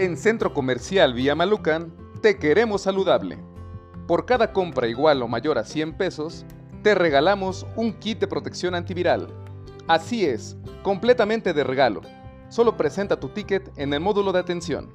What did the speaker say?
En Centro Comercial Vía Malucan, te queremos saludable. Por cada compra igual o mayor a 100 pesos, te regalamos un kit de protección antiviral. Así es, completamente de regalo. Solo presenta tu ticket en el módulo de atención.